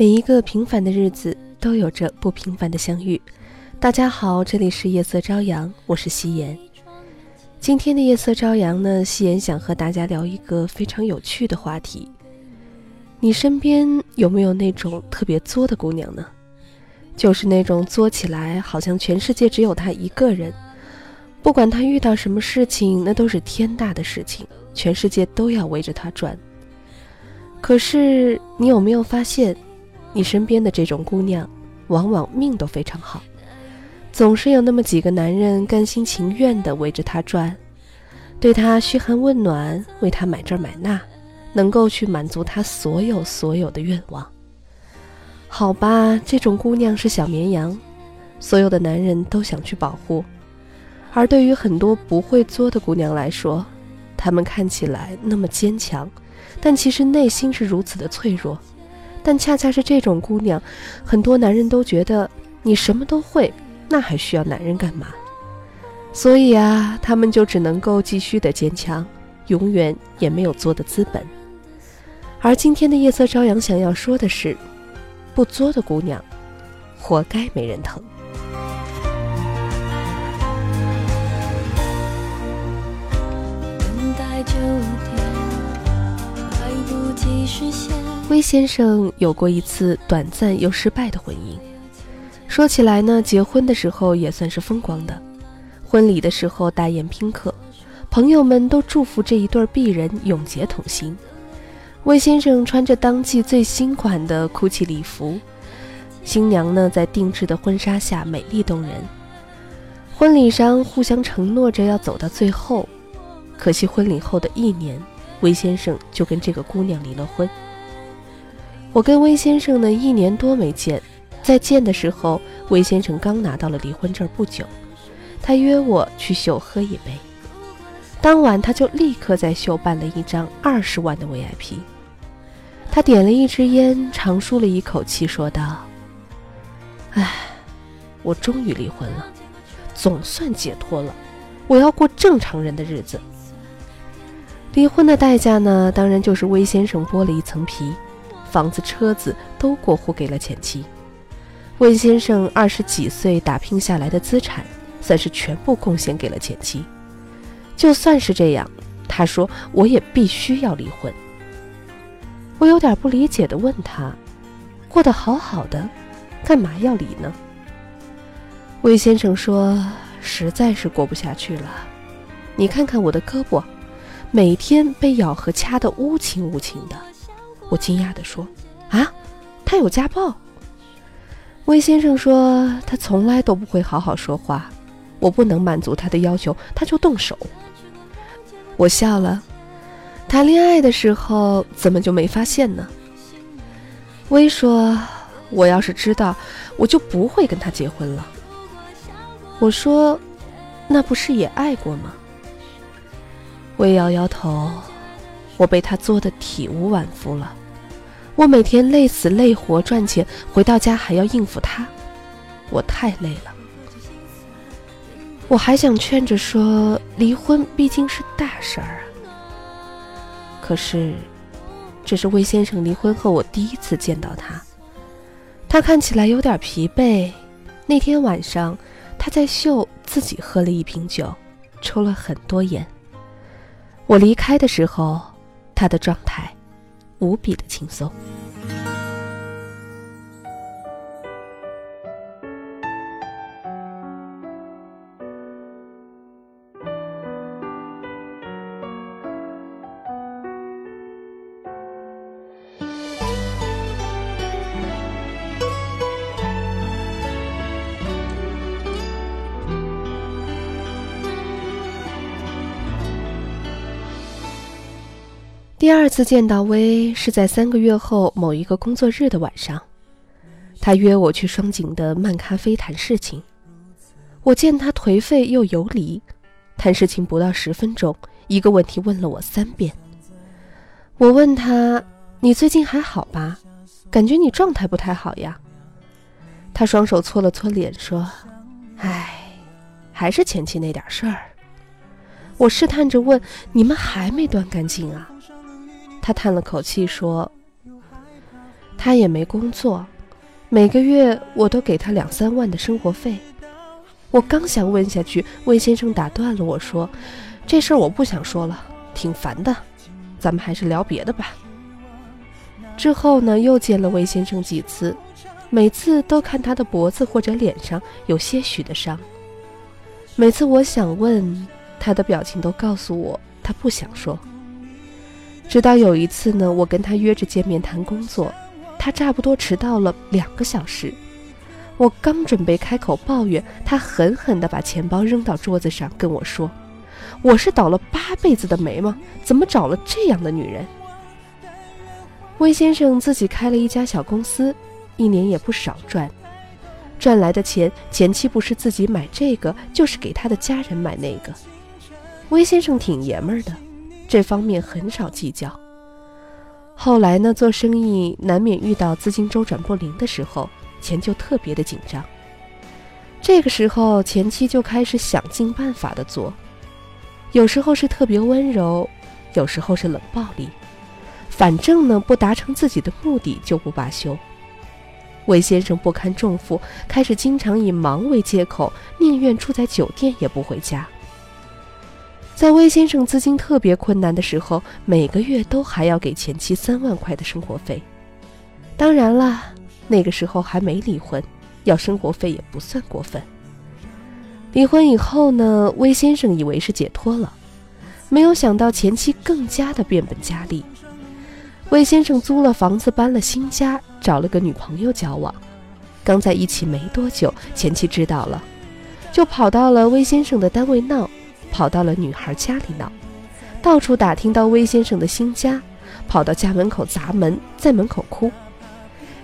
每一个平凡的日子都有着不平凡的相遇。大家好，这里是夜色朝阳，我是夕颜。今天的夜色朝阳呢，夕颜想和大家聊一个非常有趣的话题。你身边有没有那种特别作的姑娘呢？就是那种作起来好像全世界只有她一个人，不管她遇到什么事情，那都是天大的事情，全世界都要围着她转。可是你有没有发现？你身边的这种姑娘，往往命都非常好，总是有那么几个男人甘心情愿地围着她转，对她嘘寒问暖，为她买这买那，能够去满足她所有所有的愿望。好吧，这种姑娘是小绵羊，所有的男人都想去保护，而对于很多不会作的姑娘来说，她们看起来那么坚强，但其实内心是如此的脆弱。但恰恰是这种姑娘，很多男人都觉得你什么都会，那还需要男人干嘛？所以啊，他们就只能够继续的坚强，永远也没有作的资本。而今天的夜色朝阳想要说的是，不作的姑娘，活该没人疼。等待秋天，来不及实现。威先生有过一次短暂又失败的婚姻。说起来呢，结婚的时候也算是风光的。婚礼的时候大宴宾客，朋友们都祝福这一对儿璧人永结同心。魏先生穿着当季最新款的 GUCCI 礼服，新娘呢在定制的婚纱下美丽动人。婚礼上互相承诺着要走到最后，可惜婚礼后的一年，魏先生就跟这个姑娘离了婚。我跟魏先生呢一年多没见，在见的时候，魏先生刚拿到了离婚证不久，他约我去秀喝一杯。当晚他就立刻在秀办了一张二十万的 VIP。他点了一支烟，长舒了一口气，说道：“唉，我终于离婚了，总算解脱了，我要过正常人的日子。离婚的代价呢，当然就是魏先生剥了一层皮。”房子、车子都过户给了前妻，魏先生二十几岁打拼下来的资产，算是全部贡献给了前妻。就算是这样，他说我也必须要离婚。我有点不理解的问他：“过得好好的，干嘛要离呢？”魏先生说：“实在是过不下去了。你看看我的胳膊，每天被咬和掐得乌青乌青的。”我惊讶地说：“啊，他有家暴？”魏先生说：“他从来都不会好好说话，我不能满足他的要求，他就动手。”我笑了。谈恋爱的时候怎么就没发现呢？魏说：“我要是知道，我就不会跟他结婚了。”我说：“那不是也爱过吗？”魏摇摇头：“我被他作得体无完肤了。”我每天累死累活赚钱，回到家还要应付他，我太累了。我还想劝着说，离婚毕竟是大事儿啊。可是，这是魏先生离婚后我第一次见到他，他看起来有点疲惫。那天晚上，他在秀自己喝了一瓶酒，抽了很多烟。我离开的时候，他的状态。无比的轻松。第二次见到薇是在三个月后某一个工作日的晚上，他约我去双井的漫咖啡谈事情。我见他颓废又游离，谈事情不到十分钟，一个问题问了我三遍。我问他：“你最近还好吧？感觉你状态不太好呀。”他双手搓了搓脸说：“唉，还是前妻那点事儿。”我试探着问：“你们还没断干净啊？”他叹了口气说：“他也没工作，每个月我都给他两三万的生活费。我刚想问下去，魏先生打断了我说：“这事儿我不想说了，挺烦的，咱们还是聊别的吧。”之后呢，又见了魏先生几次，每次都看他的脖子或者脸上有些许的伤。每次我想问，他的表情都告诉我他不想说。直到有一次呢，我跟他约着见面谈工作，他差不多迟到了两个小时。我刚准备开口抱怨，他狠狠地把钱包扔到桌子上，跟我说：“我是倒了八辈子的霉吗？怎么找了这样的女人？”魏先生自己开了一家小公司，一年也不少赚，赚来的钱前期不是自己买这个，就是给他的家人买那个。魏先生挺爷们儿的，这方面很少计较。后来呢，做生意难免遇到资金周转不灵的时候，钱就特别的紧张。这个时候，前妻就开始想尽办法的做，有时候是特别温柔，有时候是冷暴力。反正呢，不达成自己的目的就不罢休。魏先生不堪重负，开始经常以忙为借口，宁愿住在酒店也不回家。在魏先生资金特别困难的时候，每个月都还要给前妻三万块的生活费。当然啦，那个时候还没离婚，要生活费也不算过分。离婚以后呢，魏先生以为是解脱了，没有想到前妻更加的变本加厉。魏先生租了房子，搬了新家，找了个女朋友交往。刚在一起没多久，前妻知道了，就跑到了魏先生的单位闹，跑到了女孩家里闹，到处打听到魏先生的新家，跑到家门口砸门，在门口哭。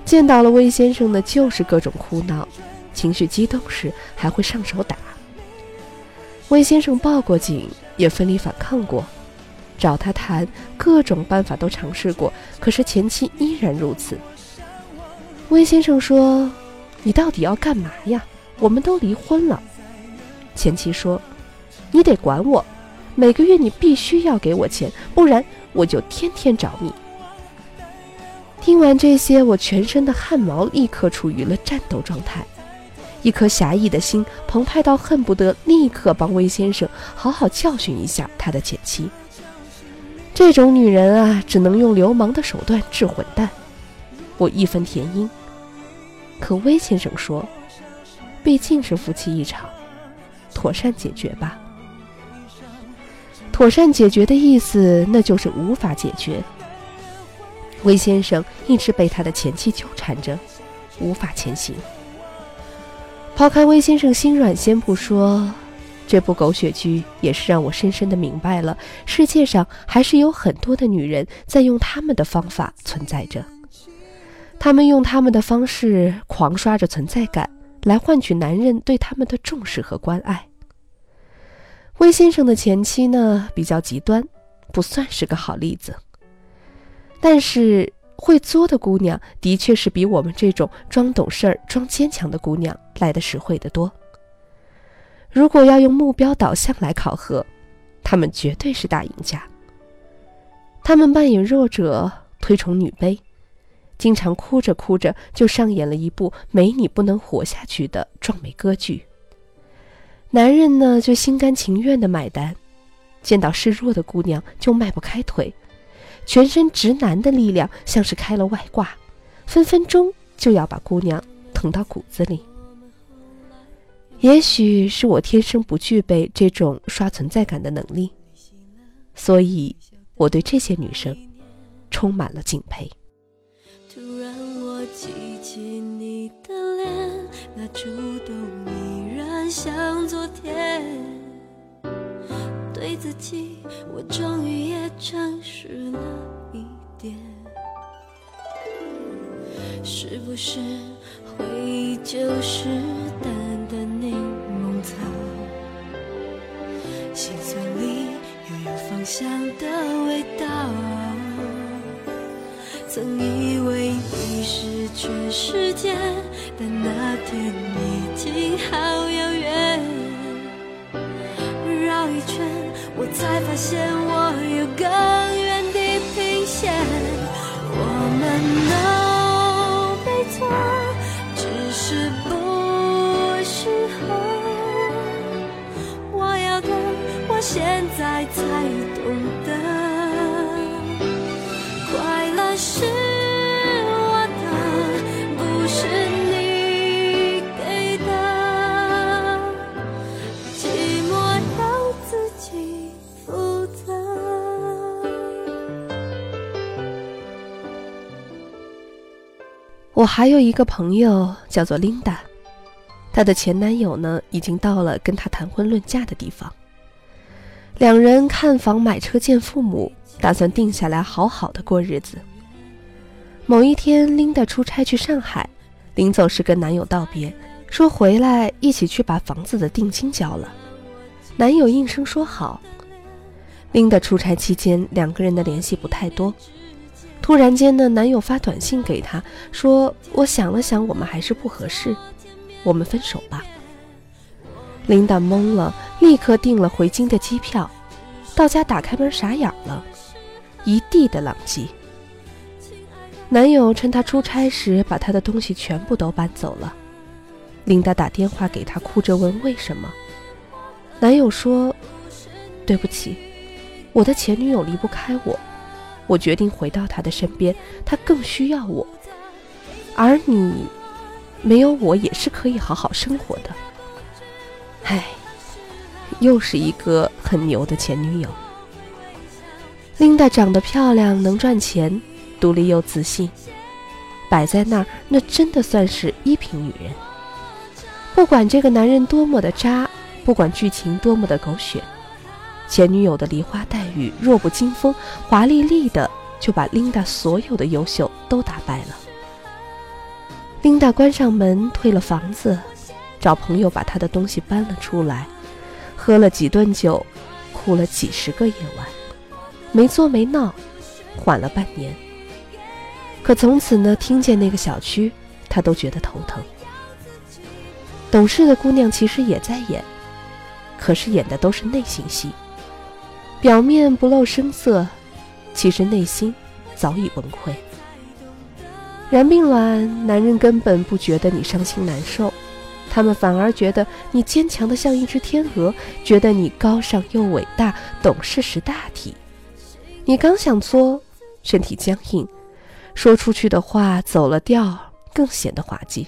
见到了魏先生的，就是各种哭闹，情绪激动时还会上手打。魏先生报过警，也奋力反抗过。找他谈，各种办法都尝试过，可是前妻依然如此。魏先生说：“你到底要干嘛呀？我们都离婚了。”前妻说：“你得管我，每个月你必须要给我钱，不然我就天天找你。”听完这些，我全身的汗毛立刻处于了战斗状态，一颗侠义的心澎湃到恨不得立刻帮魏先生好好教训一下他的前妻。这种女人啊，只能用流氓的手段治混蛋。我义愤填膺。可魏先生说：“毕竟是夫妻一场，妥善解决吧。”妥善解决的意思，那就是无法解决。魏先生一直被他的前妻纠缠着，无法前行。抛开魏先生心软先不说。这部狗血剧也是让我深深的明白了，世界上还是有很多的女人在用他们的方法存在着。他们用他们的方式狂刷着存在感，来换取男人对他们的重视和关爱。魏先生的前妻呢，比较极端，不算是个好例子。但是会作的姑娘，的确是比我们这种装懂事儿、装坚强的姑娘来的实惠得多。如果要用目标导向来考核，他们绝对是大赢家。他们扮演弱者，推崇女卑，经常哭着哭着就上演了一部“没你不能活下去”的壮美歌剧。男人呢，就心甘情愿的买单，见到示弱的姑娘就迈不开腿，全身直男的力量像是开了外挂，分分钟就要把姑娘疼到骨子里。也许是我天生不具备这种刷存在感的能力，所以我对这些女生充满了敬佩。突然我记起你的脸，那触动依像昨天。对自己，我终于也诚实了一点。是不是回忆就是淡淡柠檬草？心酸里又有芳香的味道。曾以为你是全世界的那天已经好遥远绕一圈我才发现我有更远地平线我们都没错只是不适合我要的我现在才懂我还有一个朋友叫做琳达，她的前男友呢，已经到了跟她谈婚论嫁的地方。两人看房买车见父母，打算定下来好好的过日子。某一天，琳达出差去上海，临走时跟男友道别，说回来一起去把房子的定金交了。男友应声说好。琳达出差期间，两个人的联系不太多。突然间呢，男友发短信给她，说：“我想了想，我们还是不合适，我们分手吧。”琳达懵了，立刻订了回京的机票。到家打开门，傻眼了，一地的狼藉。男友趁她出差时，把她的东西全部都搬走了。琳达打电话给他，哭着问为什么。男友说：“对不起，我的前女友离不开我，我决定回到他的身边，他更需要我。而你，没有我也是可以好好生活的。”唉，又是一个很牛的前女友。琳达长得漂亮，能赚钱，独立又自信，摆在那儿，那真的算是一品女人。不管这个男人多么的渣，不管剧情多么的狗血，前女友的梨花带雨、弱不禁风、华丽丽的，就把琳达所有的优秀都打败了。琳达关上门，退了房子。找朋友把她的东西搬了出来，喝了几顿酒，哭了几十个夜晚，没作没闹，缓了半年。可从此呢，听见那个小区，他都觉得头疼。懂事的姑娘其实也在演，可是演的都是内心戏，表面不露声色，其实内心早已崩溃。然并卵，男人根本不觉得你伤心难受。他们反而觉得你坚强的像一只天鹅，觉得你高尚又伟大，懂事识大体。你刚想作，身体僵硬，说出去的话走了调，更显得滑稽。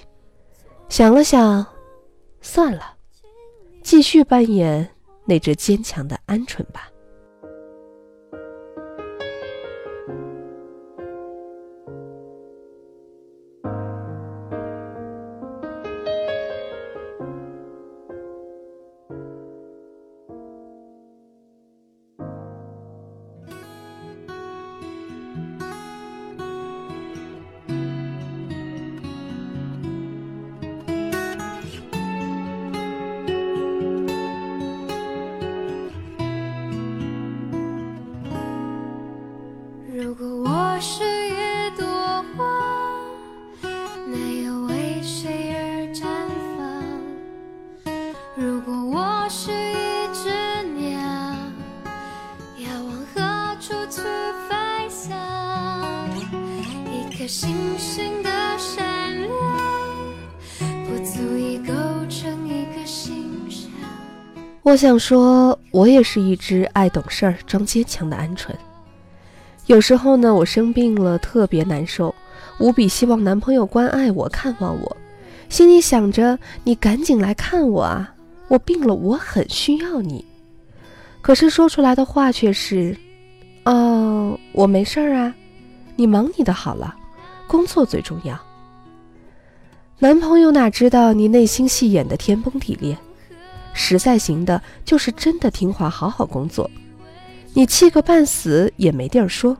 想了想，算了，继续扮演那只坚强的鹌鹑吧。我想说，我也是一只爱懂事儿、装坚强的鹌鹑。有时候呢，我生病了，特别难受，无比希望男朋友关爱我、看望我，心里想着你赶紧来看我啊！我病了，我很需要你。可是说出来的话却是：哦，我没事儿啊，你忙你的好了。工作最重要。男朋友哪知道你内心戏演的天崩地裂？实在行的，就是真的听话，好好工作。你气个半死也没地儿说。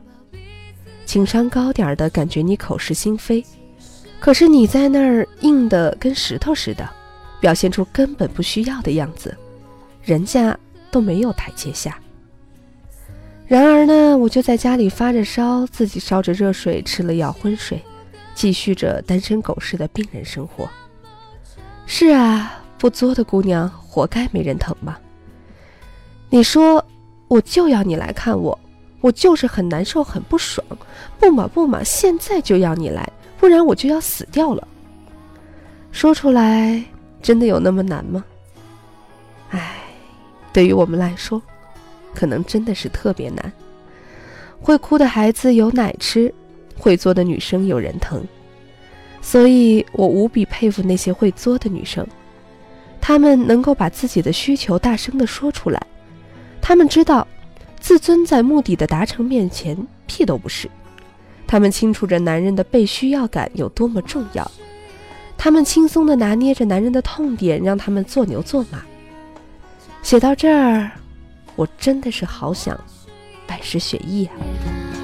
情商高点儿的感觉你口是心非，可是你在那儿硬的跟石头似的，表现出根本不需要的样子，人家都没有台阶下。然而呢，我就在家里发着烧，自己烧着热水，吃了药昏睡，继续着单身狗似的病人生活。是啊，不作的姑娘活该没人疼吧？你说，我就要你来看我，我就是很难受，很不爽。不嘛不嘛，现在就要你来，不然我就要死掉了。说出来真的有那么难吗？唉，对于我们来说，可能真的是特别难。会哭的孩子有奶吃，会作的女生有人疼，所以我无比佩服那些会作的女生，他们能够把自己的需求大声地说出来，他们知道，自尊在目的的达成面前屁都不是，他们清楚着男人的被需要感有多么重要，他们轻松地拿捏着男人的痛点，让他们做牛做马。写到这儿，我真的是好想。拜师学艺啊！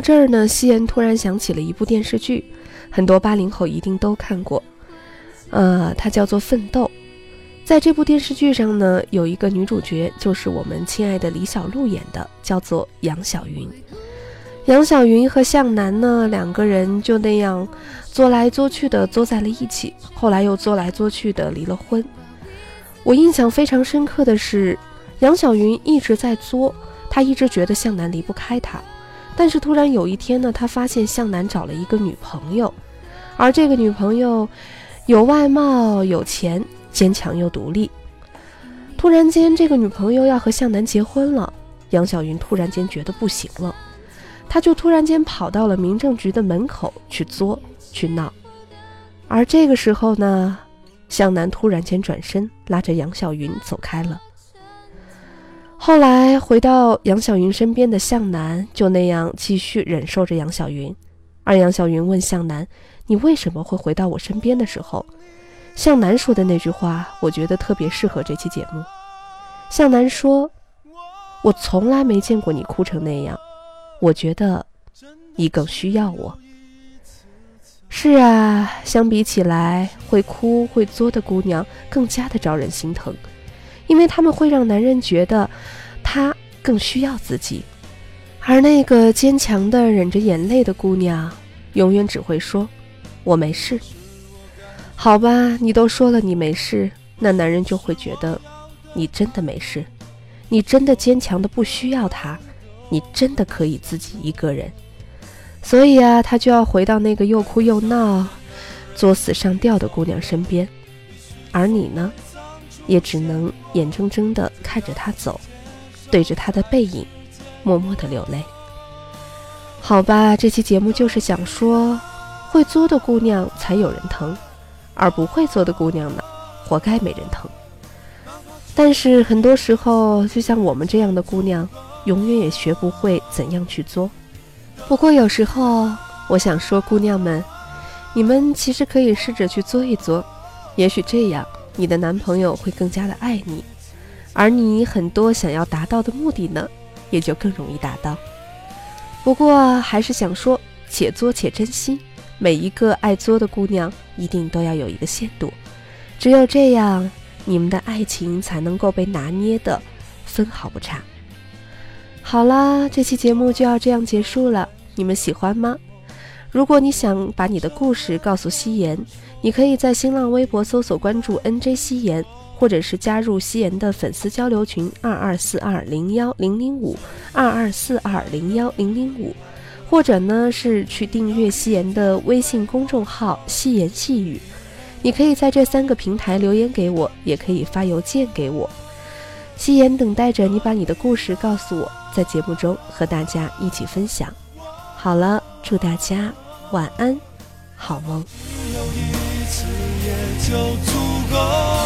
到这儿呢，夕颜突然想起了一部电视剧，很多八零后一定都看过，呃，它叫做《奋斗》。在这部电视剧上呢，有一个女主角，就是我们亲爱的李小璐演的，叫做杨晓云。杨晓云和向南呢，两个人就那样作来作去的作在了一起，后来又作来作去的离了婚。我印象非常深刻的是，杨晓云一直在作，她一直觉得向南离不开她。但是突然有一天呢，他发现向南找了一个女朋友，而这个女朋友有外貌、有钱、坚强又独立。突然间，这个女朋友要和向南结婚了，杨晓云突然间觉得不行了，他就突然间跑到了民政局的门口去作去闹。而这个时候呢，向南突然间转身拉着杨晓云走开了。后来回到杨晓云身边的向南就那样继续忍受着杨晓云，而杨晓云问向南：“你为什么会回到我身边的时候？”向南说的那句话，我觉得特别适合这期节目。向南说：“我从来没见过你哭成那样，我觉得你更需要我。”是啊，相比起来，会哭会作的姑娘更加的招人心疼。因为他们会让男人觉得，他更需要自己，而那个坚强的忍着眼泪的姑娘，永远只会说：“我没事。”好吧，你都说了你没事，那男人就会觉得，你真的没事，你真的坚强的不需要他，你真的可以自己一个人。所以啊，他就要回到那个又哭又闹、作死上吊的姑娘身边，而你呢？也只能眼睁睁地看着他走，对着他的背影，默默地流泪。好吧，这期节目就是想说，会作的姑娘才有人疼，而不会作的姑娘呢，活该没人疼。但是很多时候，就像我们这样的姑娘，永远也学不会怎样去作。不过有时候，我想说，姑娘们，你们其实可以试着去作一作，也许这样。你的男朋友会更加的爱你，而你很多想要达到的目的呢，也就更容易达到。不过还是想说，且作且珍惜。每一个爱作的姑娘，一定都要有一个限度，只有这样，你们的爱情才能够被拿捏的分毫不差。好啦，这期节目就要这样结束了，你们喜欢吗？如果你想把你的故事告诉夕颜。你可以在新浪微博搜索关注 NJ 夕颜，或者是加入夕颜的粉丝交流群二二四二零幺零零五二二四二零幺零零五，或者呢是去订阅夕颜的微信公众号夕颜细语。你可以在这三个平台留言给我，也可以发邮件给我。夕颜等待着你把你的故事告诉我，在节目中和大家一起分享。好了，祝大家晚安，好梦。就足够。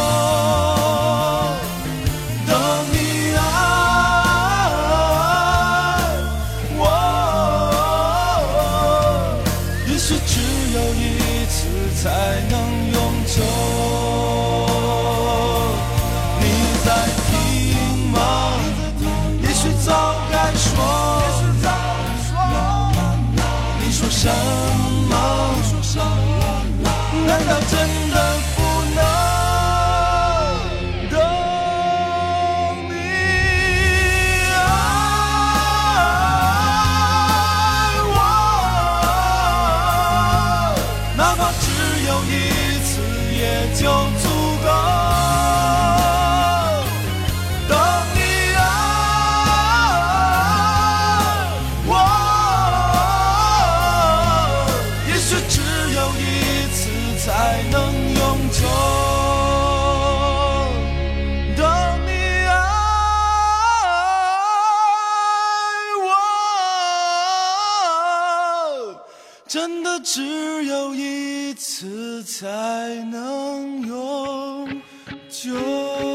真的只有一次才能永久。